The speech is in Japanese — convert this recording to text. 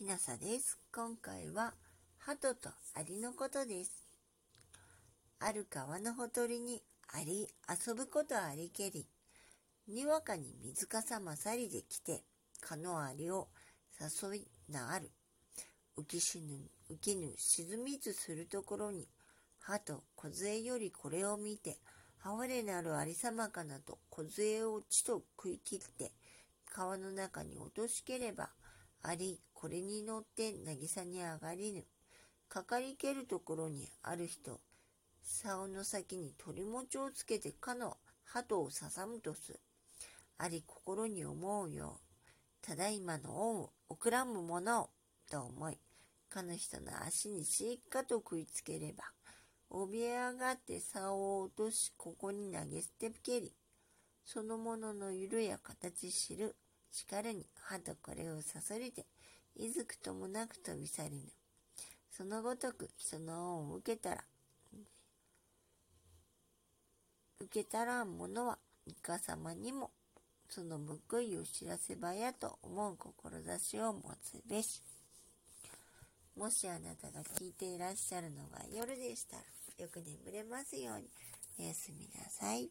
きなさです。今回は、鳩とアリのことです。ある川のほとりにアリ遊ぶことありけり。にわかに水かさまさりで来て、かのアリを誘いなある。浮きしぬ、浮きぬ、沈みずするところに、鳩、小杖よりこれを見て、哀れなるありさまかなと小杖をちと食い切って、川の中に落としければ、あり、これに乗って渚に上がりぬ。かかりけるところにある人、竿の先に鳥餅をつけてかの鳩をささむとす。あり心に思うよ。ただいまの恩を送らむものを、と思い、かの人の足にしっかと食いつければ、怯え上がって竿を落とし、ここに投げ捨てけり、そのものの色や形知る力に歯とこれをさそりて、いずくともなく飛び去りぬ。そのごとく人の恩を受けたら、受けたらん者は、イカ様にも、その報いを知らせばやと思う志を持つべし。もしあなたが聞いていらっしゃるのが夜でしたら、よく眠れますように、おやすみなさい。